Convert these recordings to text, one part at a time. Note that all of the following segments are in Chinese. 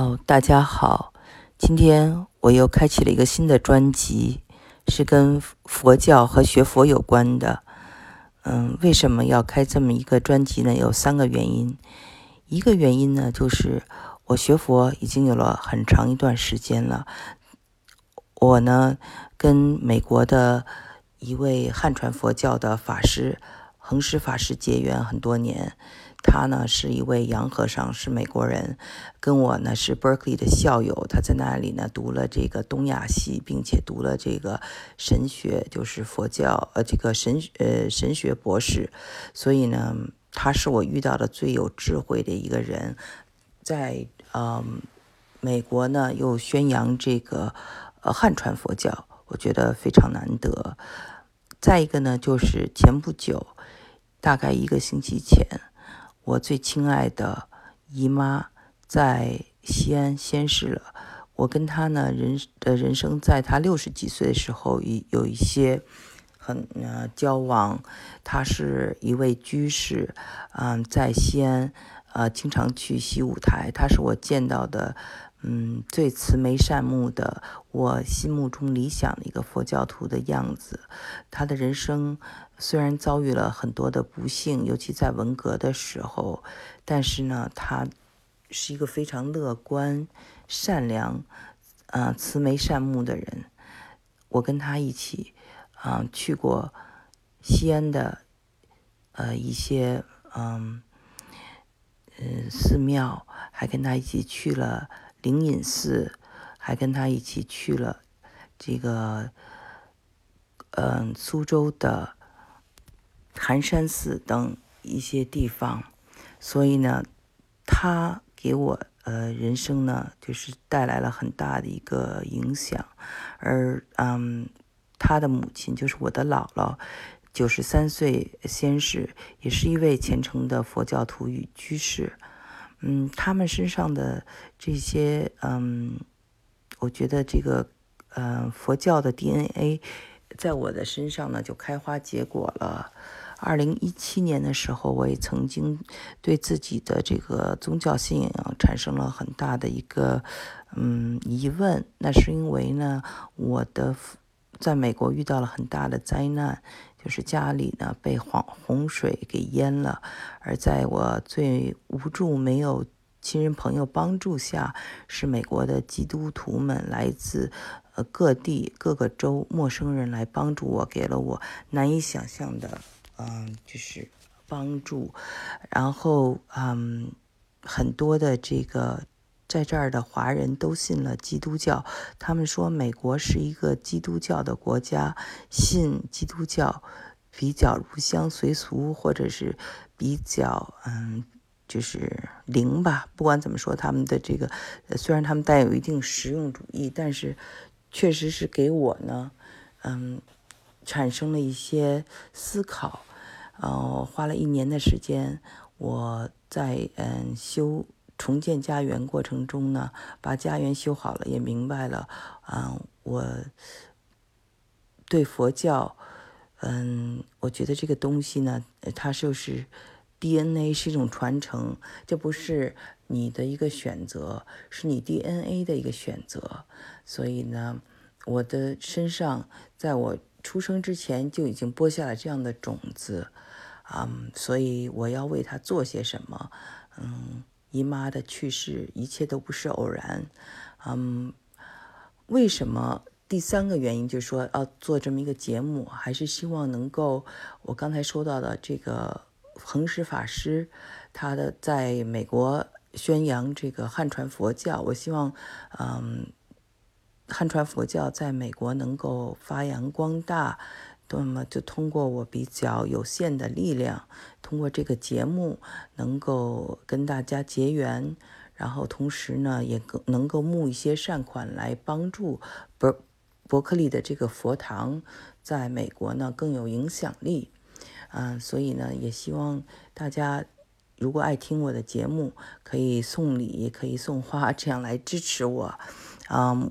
哦，大家好，今天我又开启了一个新的专辑，是跟佛教和学佛有关的。嗯，为什么要开这么一个专辑呢？有三个原因。一个原因呢，就是我学佛已经有了很长一段时间了。我呢，跟美国的一位汉传佛教的法师恒石法师结缘很多年。他呢是一位洋和尚，是美国人，跟我呢是 Berkeley 的校友。他在那里呢读了这个东亚系，并且读了这个神学，就是佛教呃这个神呃神学博士。所以呢，他是我遇到的最有智慧的一个人，在嗯美国呢又宣扬这个呃汉传佛教，我觉得非常难得。再一个呢，就是前不久，大概一个星期前。我最亲爱的姨妈在西安仙逝了。我跟她呢，人的人生在她六十几岁的时候，有有一些很呃交往。她是一位居士，嗯，在西安呃经常去西舞台。她是我见到的嗯最慈眉善目的，我心目中理想的一个佛教徒的样子。他的人生。虽然遭遇了很多的不幸，尤其在文革的时候，但是呢，他是一个非常乐观、善良、呃慈眉善目的人。我跟他一起啊去过西安的呃一些嗯嗯寺庙，还跟他一起去了灵隐寺，还跟他一起去了这个嗯苏州的。寒山寺等一些地方，所以呢，他给我呃人生呢，就是带来了很大的一个影响。而嗯，他的母亲就是我的姥姥，九十三岁仙逝，也是一位虔诚的佛教徒与居士。嗯，他们身上的这些嗯，我觉得这个嗯佛教的 DNA，在我的身上呢就开花结果了。二零一七年的时候，我也曾经对自己的这个宗教信仰产生了很大的一个嗯疑问。那是因为呢，我的在美国遇到了很大的灾难，就是家里呢被洪洪水给淹了。而在我最无助、没有亲人朋友帮助下，是美国的基督徒们来自呃各地各个州陌生人来帮助我，给了我难以想象的。嗯，就是帮助，然后嗯，很多的这个在这儿的华人都信了基督教。他们说美国是一个基督教的国家，信基督教比较入乡随俗，或者是比较嗯，就是灵吧。不管怎么说，他们的这个虽然他们带有一定实用主义，但是确实是给我呢，嗯，产生了一些思考。呃，花了一年的时间，我在嗯修重建家园过程中呢，把家园修好了，也明白了，嗯，我对佛教，嗯，我觉得这个东西呢，它就是 DNA 是一种传承，这不是你的一个选择，是你 DNA 的一个选择，所以呢，我的身上在我出生之前就已经播下了这样的种子。嗯，所以我要为他做些什么？嗯，姨妈的去世，一切都不是偶然。嗯，为什么？第三个原因就是说，要做这么一个节目，还是希望能够，我刚才说到的这个恒石法师，他的在美国宣扬这个汉传佛教，我希望，嗯，汉传佛教在美国能够发扬光大。那么就通过我比较有限的力量，通过这个节目能够跟大家结缘，然后同时呢也更能够募一些善款来帮助伯伯克利的这个佛堂在美国呢更有影响力。嗯，所以呢也希望大家如果爱听我的节目，可以送礼，可以送花，这样来支持我。嗯。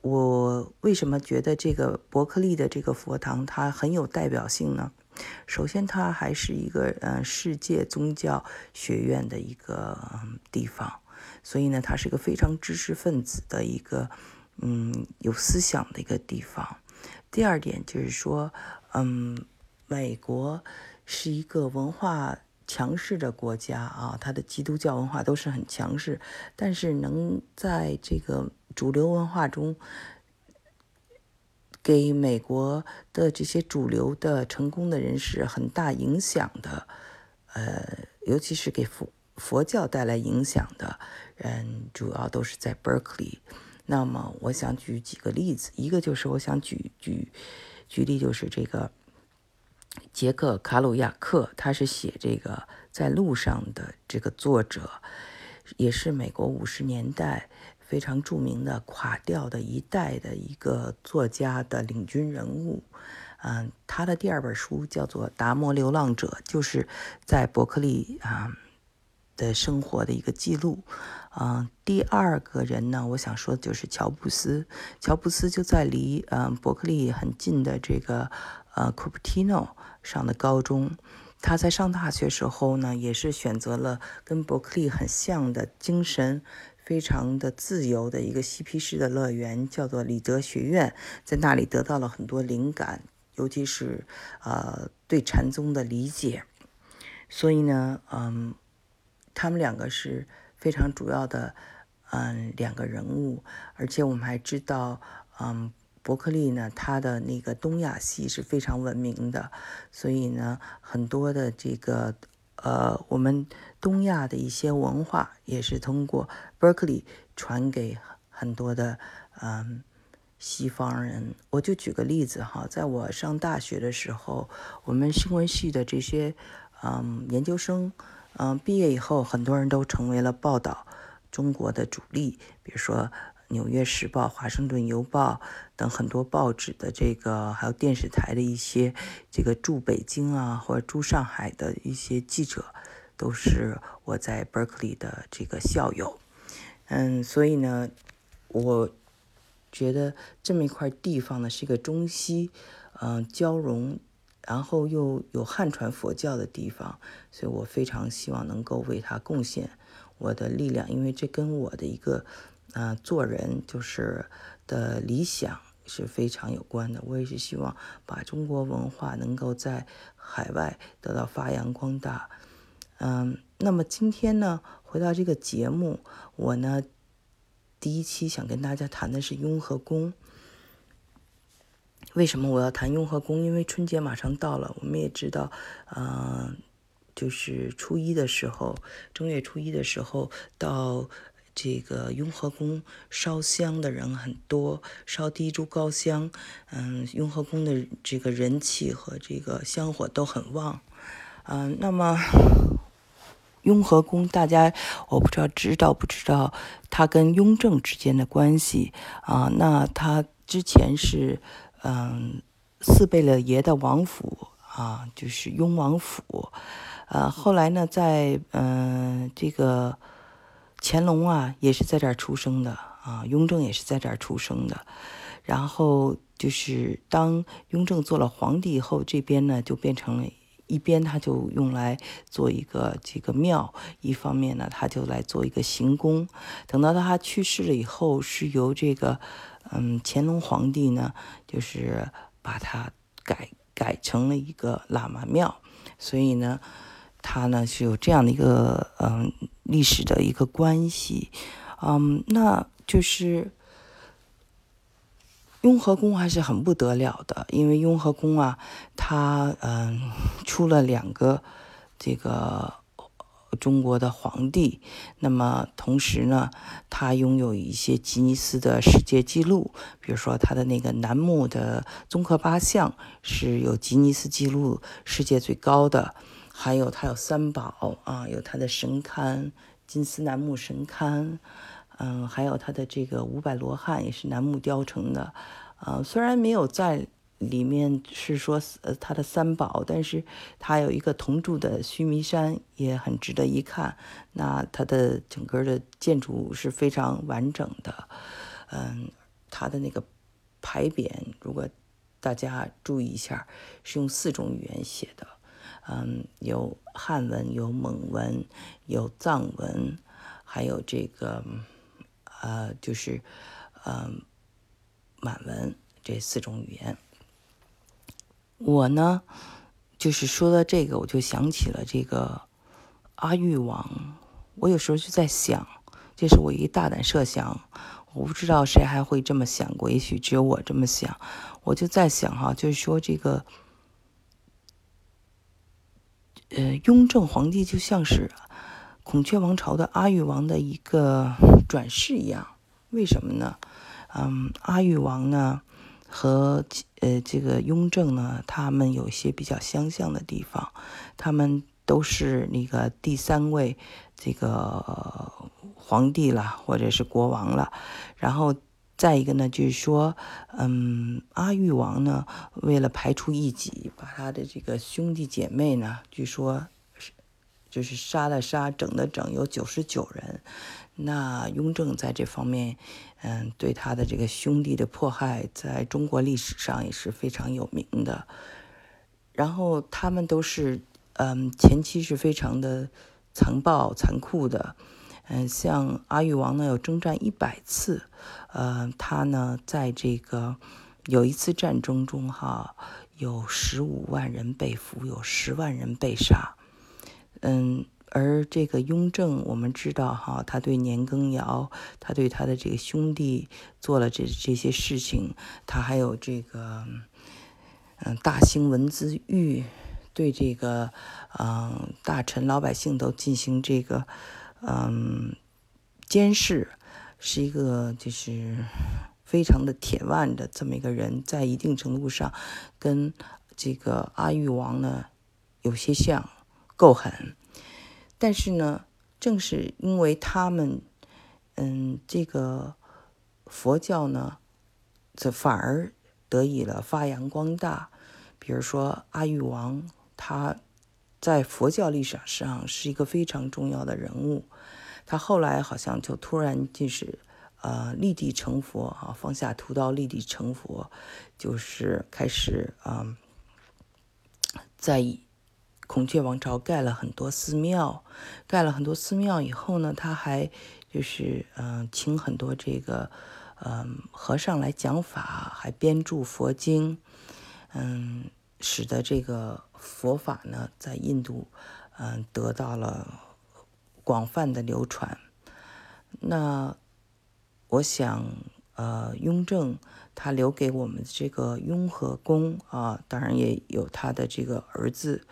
我为什么觉得这个伯克利的这个佛堂它很有代表性呢？首先，它还是一个呃世界宗教学院的一个地方，所以呢，它是一个非常知识分子的一个，嗯，有思想的一个地方。第二点就是说，嗯，美国是一个文化强势的国家啊，它的基督教文化都是很强势，但是能在这个主流文化中。给美国的这些主流的成功的人士很大影响的，呃，尤其是给佛佛教带来影响的人，主要都是在 Berkeley。那么，我想举几个例子，一个就是我想举举举例，就是这个杰克卡鲁亚克，他是写这个在路上的这个作者，也是美国五十年代。非常著名的垮掉的一代的一个作家的领军人物，嗯，他的第二本书叫做《达摩流浪者》，就是在伯克利啊的生活的一个记录。嗯，第二个人呢，我想说的就是乔布斯。乔布斯就在离嗯伯克利很近的这个呃 Cupertino 上的高中。他在上大学时候呢，也是选择了跟伯克利很像的精神。非常的自由的一个嬉皮士的乐园，叫做里德学院，在那里得到了很多灵感，尤其是呃对禅宗的理解。所以呢，嗯，他们两个是非常主要的，嗯，两个人物。而且我们还知道，嗯，伯克利呢，他的那个东亚系是非常闻名的，所以呢，很多的这个。呃，我们东亚的一些文化也是通过 Berkeley 传给很多的嗯西方人。我就举个例子哈，在我上大学的时候，我们新闻系的这些嗯研究生，嗯毕业以后，很多人都成为了报道中国的主力，比如说。《纽约时报》《华盛顿邮报》等很多报纸的这个，还有电视台的一些这个驻北京啊或者驻上海的一些记者，都是我在 Berkeley 的这个校友。嗯，所以呢，我觉得这么一块地方呢是一个中西嗯交融，然后又有汉传佛教的地方，所以我非常希望能够为他贡献我的力量，因为这跟我的一个。啊，做人就是的理想是非常有关的。我也是希望把中国文化能够在海外得到发扬光大。嗯，那么今天呢，回到这个节目，我呢第一期想跟大家谈的是雍和宫。为什么我要谈雍和宫？因为春节马上到了，我们也知道，嗯，就是初一的时候，正月初一的时候到。这个雍和宫烧香的人很多，烧第一炷高香，嗯，雍和宫的这个人气和这个香火都很旺，嗯，那么雍和宫大家我不知道知道不知道它跟雍正之间的关系啊？那它之前是嗯四贝勒爷的王府啊，就是雍王府，呃，后来呢在嗯这个。乾隆啊，也是在这儿出生的啊。雍正也是在这儿出生的。然后就是当雍正做了皇帝以后，这边呢就变成了一边，他就用来做一个这个庙；一方面呢，他就来做一个行宫。等到他去世了以后，是由这个嗯乾隆皇帝呢，就是把它改改成了一个喇嘛庙。所以呢。它呢是有这样的一个嗯历史的一个关系，嗯，那就是雍和宫还是很不得了的，因为雍和宫啊，它嗯出了两个这个中国的皇帝，那么同时呢，它拥有一些吉尼斯的世界纪录，比如说它的那个楠木的宗喀巴像是有吉尼斯纪录世界最高的。还有它有三宝啊，有它的神龛金丝楠木神龛，嗯，还有它的这个五百罗汉也是楠木雕成的，啊，虽然没有在里面是说呃它的三宝，但是它有一个铜铸的须弥山也很值得一看。那它的整个的建筑是非常完整的，嗯，它的那个牌匾，如果大家注意一下，是用四种语言写的。嗯，有汉文，有蒙文，有藏文，还有这个呃，就是嗯满文这四种语言。我呢，就是说到这个，我就想起了这个阿育王。我有时候就在想，这是我一大胆设想，我不知道谁还会这么想过，也许只有我这么想。我就在想哈，就是说这个，呃，雍正皇帝就像是孔雀王朝的阿育王的一个转世一样。为什么呢？嗯，阿育王呢？和呃这个雍正呢，他们有一些比较相像的地方，他们都是那个第三位这个皇帝了，或者是国王了。然后再一个呢，就是说，嗯，阿育王呢，为了排除异己，把他的这个兄弟姐妹呢，据说是就是杀了杀，整的整，有九十九人。那雍正在这方面，嗯，对他的这个兄弟的迫害，在中国历史上也是非常有名的。然后他们都是，嗯，前期是非常的残暴、残酷的。嗯，像阿育王呢，有征战一百次，呃，他呢，在这个有一次战争中，哈，有十五万人被俘，有十万人被杀。嗯。而这个雍正，我们知道哈，他对年羹尧，他对他的这个兄弟做了这这些事情，他还有这个，嗯，大兴文字狱，对这个，嗯，大臣老百姓都进行这个，嗯，监视，是一个就是非常的铁腕的这么一个人，在一定程度上，跟这个阿育王呢有些像，够狠。但是呢，正是因为他们，嗯，这个佛教呢，这反而得以了发扬光大。比如说阿育王，他在佛教历史上是一个非常重要的人物。他后来好像就突然就是呃立地成佛啊，放下屠刀立地成佛，就是开始啊，在。孔雀王朝盖了很多寺庙，盖了很多寺庙以后呢，他还就是嗯，请很多这个嗯和尚来讲法，还编著佛经，嗯，使得这个佛法呢在印度嗯得到了广泛的流传。那我想，呃，雍正他留给我们这个雍和宫啊，当然也有他的这个儿子。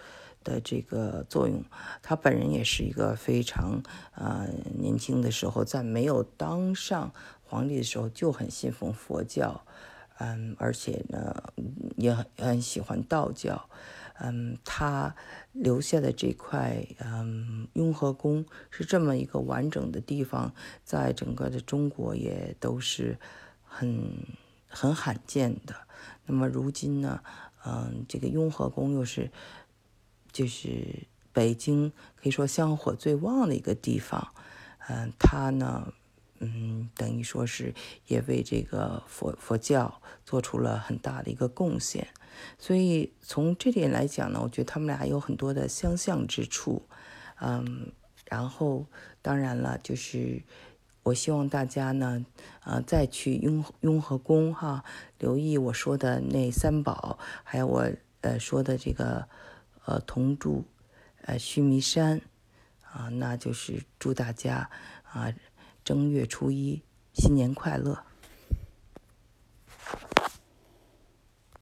的这个作用，他本人也是一个非常呃年轻的时候，在没有当上皇帝的时候就很信奉佛教，嗯，而且呢也很很喜欢道教，嗯，他留下的这块嗯雍和宫是这么一个完整的地方，在整个的中国也都是很很罕见的。那么如今呢，嗯，这个雍和宫又是。就是北京可以说香火最旺的一个地方，嗯，他呢，嗯，等于说是也为这个佛佛教做出了很大的一个贡献，所以从这点来讲呢，我觉得他们俩有很多的相像之处，嗯，然后当然了，就是我希望大家呢，呃，再去雍雍和宫哈，留意我说的那三宝，还有我呃说的这个。呃，同住，呃，须弥山，啊，那就是祝大家啊，正月初一新年快乐。